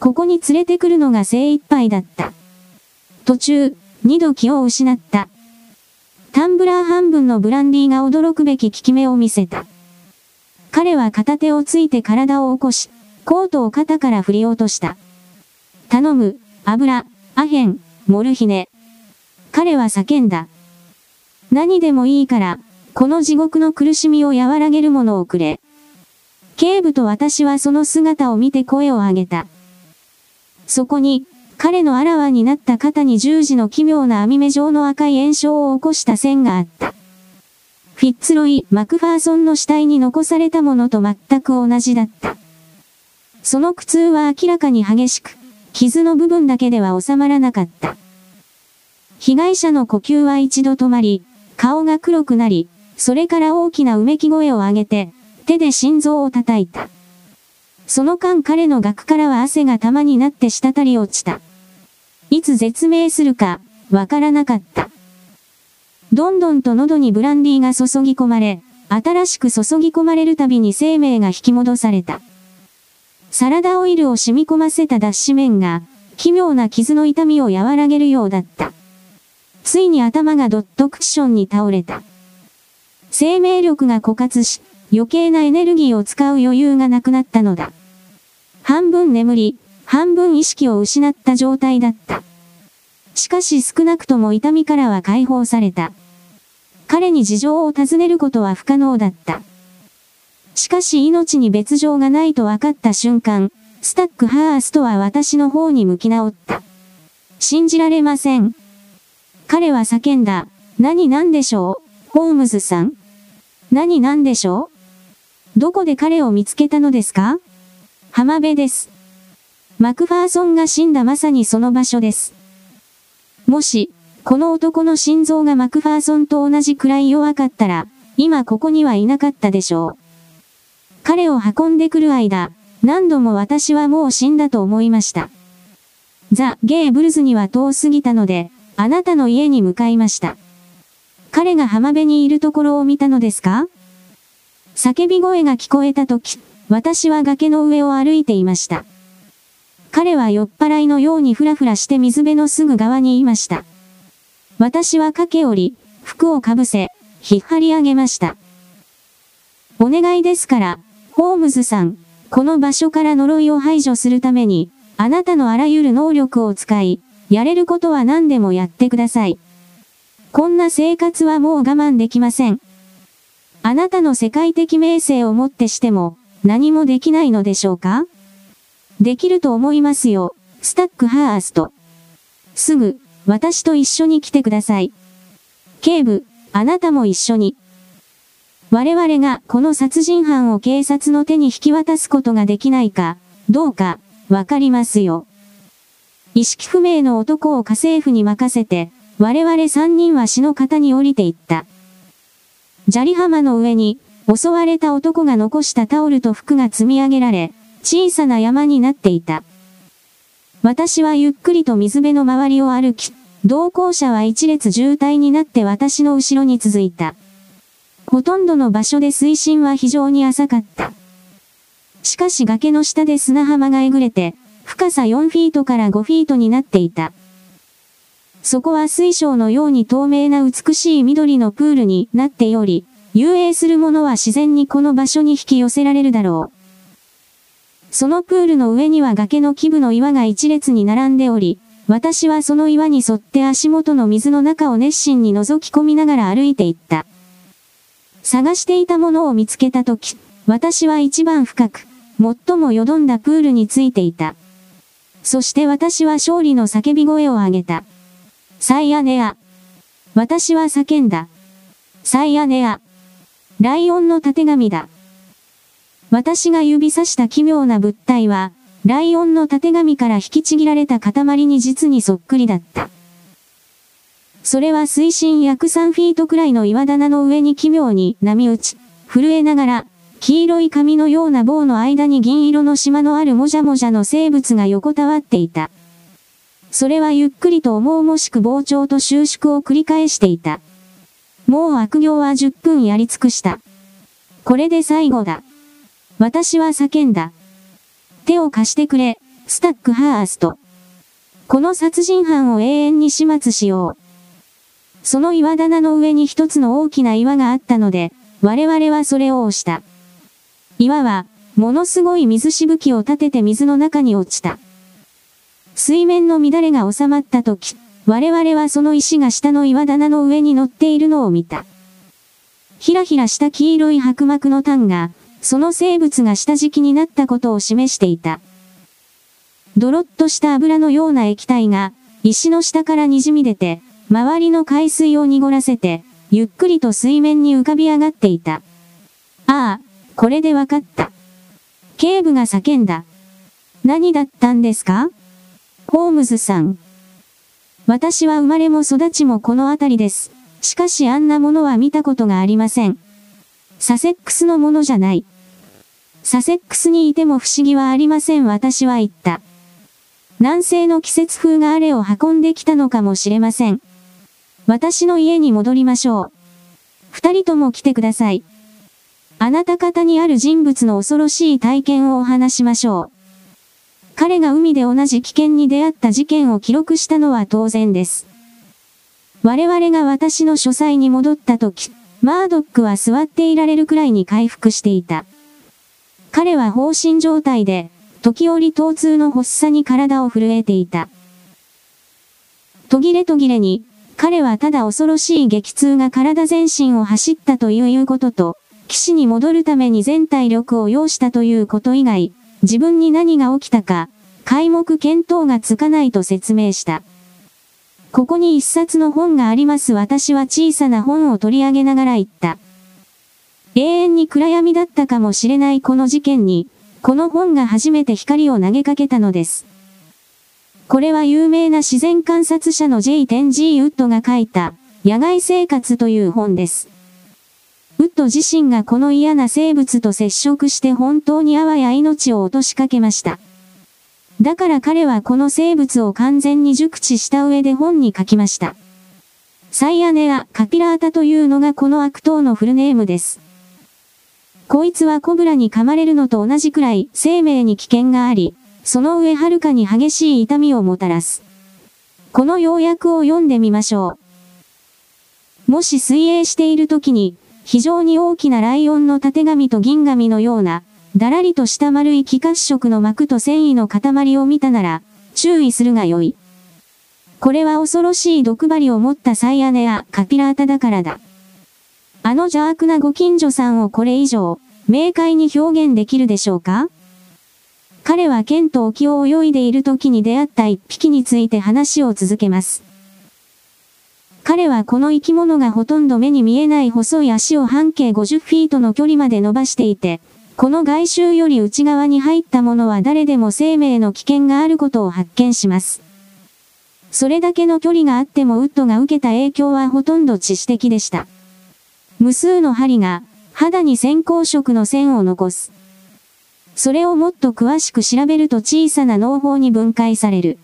ここに連れてくるのが精一杯だった。途中、二度気を失った。タンブラー半分のブランディーが驚くべき効き目を見せた。彼は片手をついて体を起こし、コートを肩から振り落とした。頼む、油、アヘン、モルヒネ。彼は叫んだ。何でもいいから、この地獄の苦しみを和らげるものをくれ。警部と私はその姿を見て声を上げた。そこに、彼のあらわになった肩に十字の奇妙な網目状の赤い炎症を起こした線があった。フィッツロイ・マクファーソンの死体に残されたものと全く同じだった。その苦痛は明らかに激しく、傷の部分だけでは収まらなかった。被害者の呼吸は一度止まり、顔が黒くなり、それから大きなうめき声を上げて、手で心臓を叩いた。その間彼の額からは汗が玉になって滴り落ちた。いつ絶命するか、わからなかった。どんどんと喉にブランディーが注ぎ込まれ、新しく注ぎ込まれるたびに生命が引き戻された。サラダオイルを染み込ませた脱脂麺が、奇妙な傷の痛みを和らげるようだった。ついに頭がドットクッションに倒れた。生命力が枯渇し、余計なエネルギーを使う余裕がなくなったのだ。半分眠り、半分意識を失った状態だった。しかし少なくとも痛みからは解放された。彼に事情を尋ねることは不可能だった。しかし命に別状がないと分かった瞬間、スタックハーストは私の方に向き直った。信じられません。彼は叫んだ。何何でしょう？ホームズさん何何でしょう？どこで彼を見つけたのですか？浜辺です。マクファーソンが死んだまさにその場所です。もし、この男の心臓がマクファーソンと同じくらい弱かったら、今ここにはいなかったでしょう。彼を運んでくる間、何度も私はもう死んだと思いました。ザ・ゲーブルズには遠すぎたので、あなたの家に向かいました。彼が浜辺にいるところを見たのですか？叫び声が聞こえたとき、私は崖の上を歩いていました。彼は酔っ払いのようにふらふらして水辺のすぐ側にいました。私は駆け下り、服をかぶせ、引っ張り上げました。お願いですから、ホームズさん、この場所から呪いを排除するために、あなたのあらゆる能力を使い、やれることは何でもやってください。こんな生活はもう我慢できません。あなたの世界的名声をもってしても、何もできないのでしょうか？できると思いますよ、スタックハースト。すぐ、私と一緒に来てください。警部、あなたも一緒に。我々がこの殺人犯を警察の手に引き渡すことができないか、どうか、わかりますよ。意識不明の男を家政婦に任せて、我々三人は死の型に降りていった。砂利浜の上に、襲われた男が残したタオルと服が積み上げられ、小さな山になっていた。私はゆっくりと水辺の周りを歩き、同行者は一列渋滞になって私の後ろに続いた。ほとんどの場所で水深は非常に浅かった。しかし崖の下で砂浜がえぐれて、深さ4フィートから5フィートになっていた。そこは水晶のように透明な美しい緑のプールになっており、遊泳する者は自然にこの場所に引き寄せられるだろう。そのプールの上には崖の基部の岩が一列に並んでおり、私はその岩に沿って足元の水の中を熱心に覗き込みながら歩いていった。探していたものを見つけたとき、私は一番深く、最もよどんだプールについていた。そして私は勝利の叫び声を上げた。サイアネア。私は叫んだ。サイアネア。ライオンの縦紙だ。私が指さした奇妙な物体は、ライオンの縦紙から引きちぎられた塊に実にそっくりだった。それは水深約3フィートくらいの岩棚の上に奇妙に波打ち、震えながら、黄色い紙のような棒の間に銀色の島のあるもじゃもじゃの生物が横たわっていた。それはゆっくりと重々しく膨張と収縮を繰り返していた。もう悪行は10分やり尽くした。これで最後だ。私は叫んだ。手を貸してくれ、スタックハースト。この殺人犯を永遠に始末しよう。その岩棚の上に一つの大きな岩があったので、我々はそれを押した。岩は、ものすごい水しぶきを立てて水の中に落ちた。水面の乱れが収まった時、我々はその石が下の岩棚の上に乗っているのを見た。ひらひらした黄色い白膜の炭が、その生物が下敷きになったことを示していた。ドロッとした油のような液体が、石の下から滲み出て、周りの海水を濁らせて、ゆっくりと水面に浮かび上がっていた。ああ、これでわかった。警部が叫んだ。何だったんですか？ホームズさん。私は生まれも育ちもこの辺りです。しかしあんなものは見たことがありません。サセックスのものじゃない。サセックスにいても不思議はありません私は言った。南西の季節風があれを運んできたのかもしれません。私の家に戻りましょう。二人とも来てください。あなた方にある人物の恐ろしい体験をお話しましょう。彼が海で同じ危険に出会った事件を記録したのは当然です。我々が私の書斎に戻った時、マードックは座っていられるくらいに回復していた。彼は放心状態で、時折疼痛の発作に体を震えていた。途切れ途切れに、彼はただ恐ろしい激痛が体全身を走ったということと、騎士に戻るために全体力を要したということ以外、自分に何が起きたか、皆目見当がつかないと説明した。ここに一冊の本があります私は小さな本を取り上げながら言った。永遠に暗闇だったかもしれないこの事件に、この本が初めて光を投げかけたのです。これは有名な自然観察者の J. テンジー・ウッドが書いた、野外生活という本です。ウッド自身がこの嫌な生物と接触して本当にあわや命を落としかけました。だから彼はこの生物を完全に熟知した上で本に書きました。サイアネア・カピラータというのがこの悪党のフルネームです。こいつはコブラに噛まれるのと同じくらい生命に危険があり、その上はるかに激しい痛みをもたらす。この要約を読んでみましょう。もし水泳している時に、非常に大きなライオンの縦紙と銀紙のような、だらりとした丸い気褐色の膜と繊維の塊を見たなら、注意するがよい。これは恐ろしい毒針を持ったサイアネやカピラータだからだ。あの邪悪なご近所さんをこれ以上、明快に表現できるでしょうか？彼は剣と沖を泳いでいる時に出会った一匹について話を続けます。彼はこの生き物がほとんど目に見えない細い足を半径50フィートの距離まで伸ばしていて、この外周より内側に入ったものは誰でも生命の危険があることを発見します。それだけの距離があってもウッドが受けた影響はほとんど致死的でした。無数の針が肌に線光色の線を残す。それをもっと詳しく調べると小さな脳胞に分解される。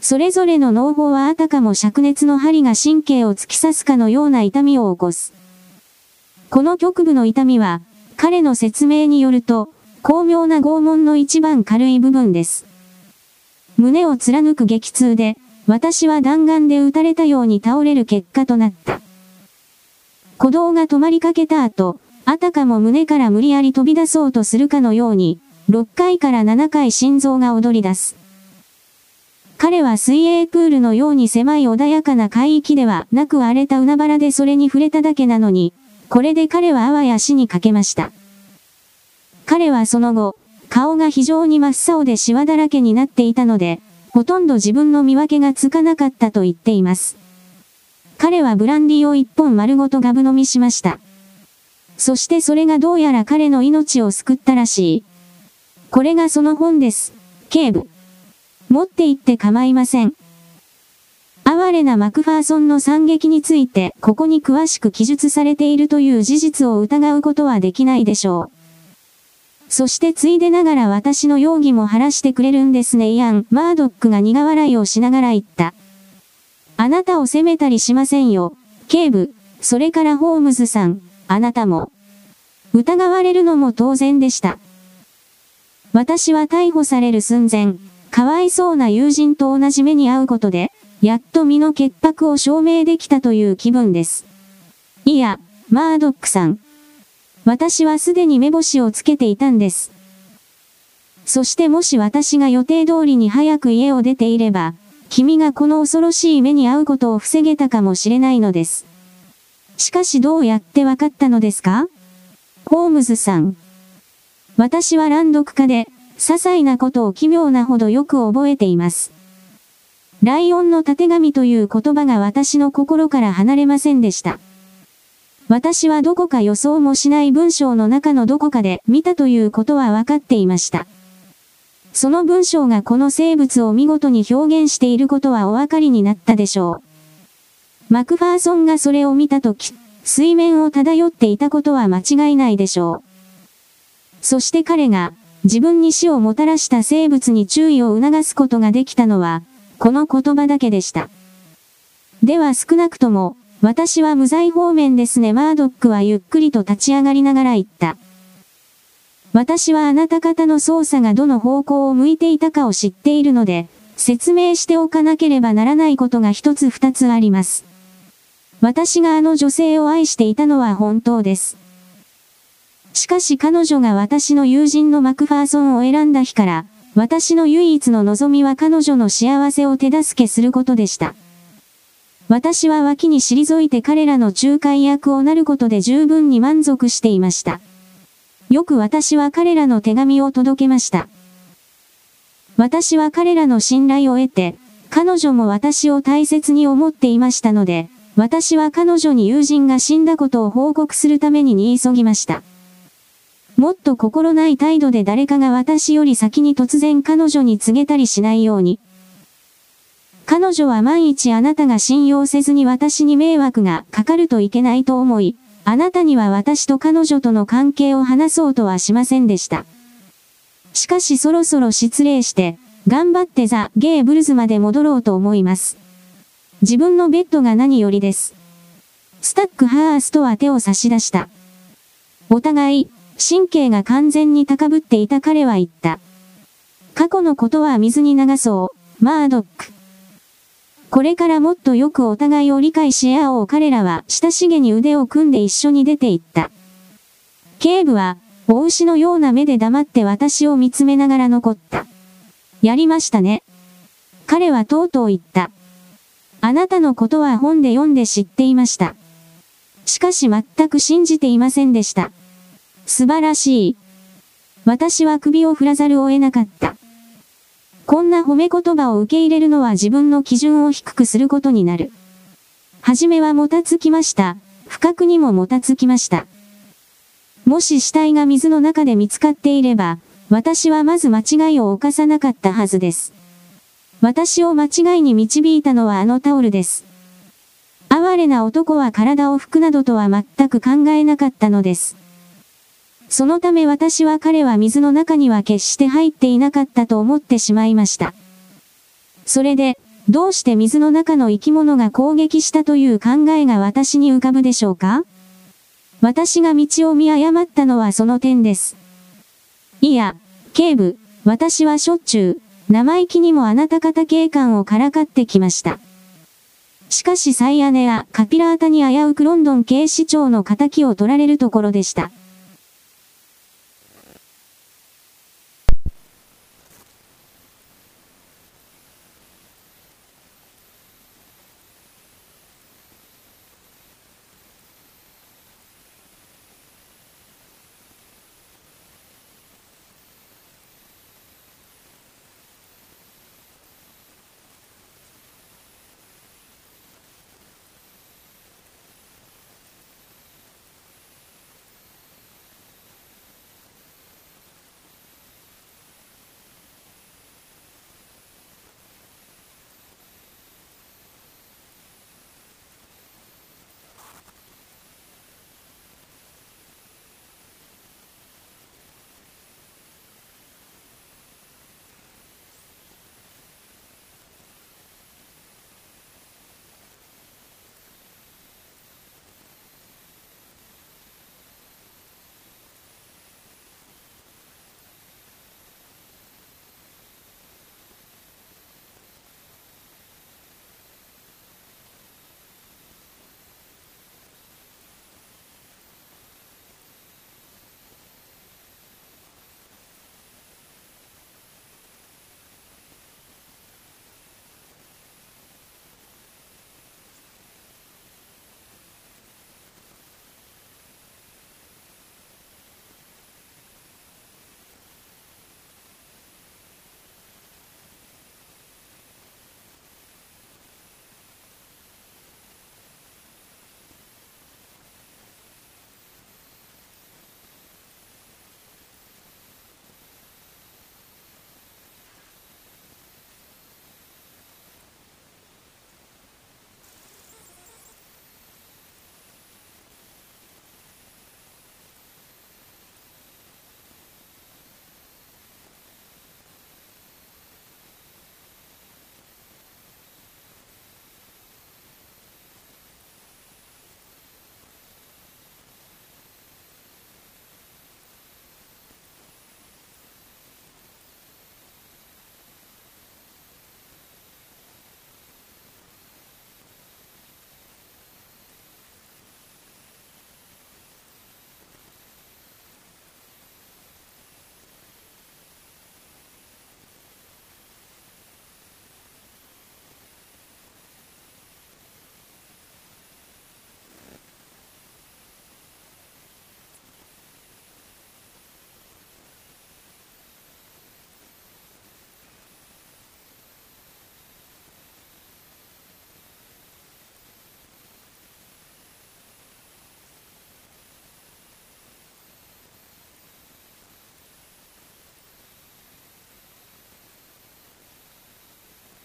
それぞれの脳胞はあたかも灼熱の針が神経を突き刺すかのような痛みを起こす。この局部の痛みは、彼の説明によると、巧妙な拷問の一番軽い部分です。胸を貫く激痛で、私は弾丸で撃たれたように倒れる結果となった。鼓動が止まりかけた後、あたかも胸から無理やり飛び出そうとするかのように、6回から7回心臓が踊り出す。彼は水泳プールのように狭い穏やかな海域ではなく荒れた海原でそれに触れただけなのに、これで彼はあわや死にかけました。彼はその後、顔が非常に真っ青でシワだらけになっていたので、ほとんど自分の見分けがつかなかったと言っています。彼はブランディを一本丸ごとガブ飲みしました。そしてそれがどうやら彼の命を救ったらしい。これがその本です。警部。持って行って構いません。哀れなマクファーソンの惨劇について、ここに詳しく記述されているという事実を疑うことはできないでしょう。そしてついでながら私の容疑も晴らしてくれるんですねイアン・マードックが苦笑いをしながら言った。あなたを責めたりしませんよ。警部、それからホームズさん、あなたも。疑われるのも当然でした。私は逮捕される寸前、かわいそうな友人と同じ目に遭うことで、やっと身の潔白を証明できたという気分です。いや、マードックさん。私はすでに目星をつけていたんです。そしてもし私が予定通りに早く家を出ていれば、君がこの恐ろしい目に遭うことを防げたかもしれないのです。しかしどうやってわかったのですか？ホームズさん。私は乱読家で、些細なことを奇妙なほどよく覚えています。ライオンの縦紙という言葉が私の心から離れませんでした。私はどこか予想もしない文章の中のどこかで見たということは分かっていました。その文章がこの生物を見事に表現していることはお分かりになったでしょう。マクファーソンがそれを見たとき、水面を漂っていたことは間違いないでしょう。そして彼が、自分に死をもたらした生物に注意を促すことができたのは、この言葉だけでした。では少なくとも、私は無罪方面ですね。マードックはゆっくりと立ち上がりながら言った。私はあなた方の操作がどの方向を向いていたかを知っているので、説明しておかなければならないことが一つ二つあります。私があの女性を愛していたのは本当です。しかし彼女が私の友人のマクファーソンを選んだ日から、私の唯一の望みは彼女の幸せを手助けすることでした。私は脇に退いて彼らの仲介役をなることで十分に満足していました。よく私は彼らの手紙を届けました。私は彼らの信頼を得て、彼女も私を大切に思っていましたので、私は彼女に友人が死んだことを報告するために言い急ぎました。もっと心ない態度で誰かが私より先に突然彼女に告げたりしないように。彼女は万一あなたが信用せずに私に迷惑がかかるといけないと思い、あなたには私と彼女との関係を話そうとはしませんでした。しかしそろそろ失礼して、頑張ってザ・ゲーブルズまで戻ろうと思います。自分のベッドが何よりです。スタックハースとは手を差し出した。お互い、神経が完全に高ぶっていた彼は言った。過去のことは水に流そう、マードック。これからもっとよくお互いを理解し合おう彼らは親しげに腕を組んで一緒に出て行った。警部は、お牛のような目で黙って私を見つめながら残った。やりましたね。彼はとうとう言った。あなたのことは本で読んで知っていました。しかし全く信じていませんでした。素晴らしい。私は首を振らざるを得なかった。こんな褒め言葉を受け入れるのは自分の基準を低くすることになる。はじめはもたつきました。不覚にももたつきました。もし死体が水の中で見つかっていれば、私はまず間違いを犯さなかったはずです。私を間違いに導いたのはあのタオルです。哀れな男は体を拭くなどとは全く考えなかったのです。そのため私は彼は水の中には決して入っていなかったと思ってしまいました。それで、どうして水の中の生き物が攻撃したという考えが私に浮かぶでしょうか？私が道を見誤ったのはその点です。いや、警部、私はしょっちゅう、生意気にもあなた方警官をからかってきました。しかしサイアネアカピラータに危うくロンドン警視庁の仇を取られるところでした。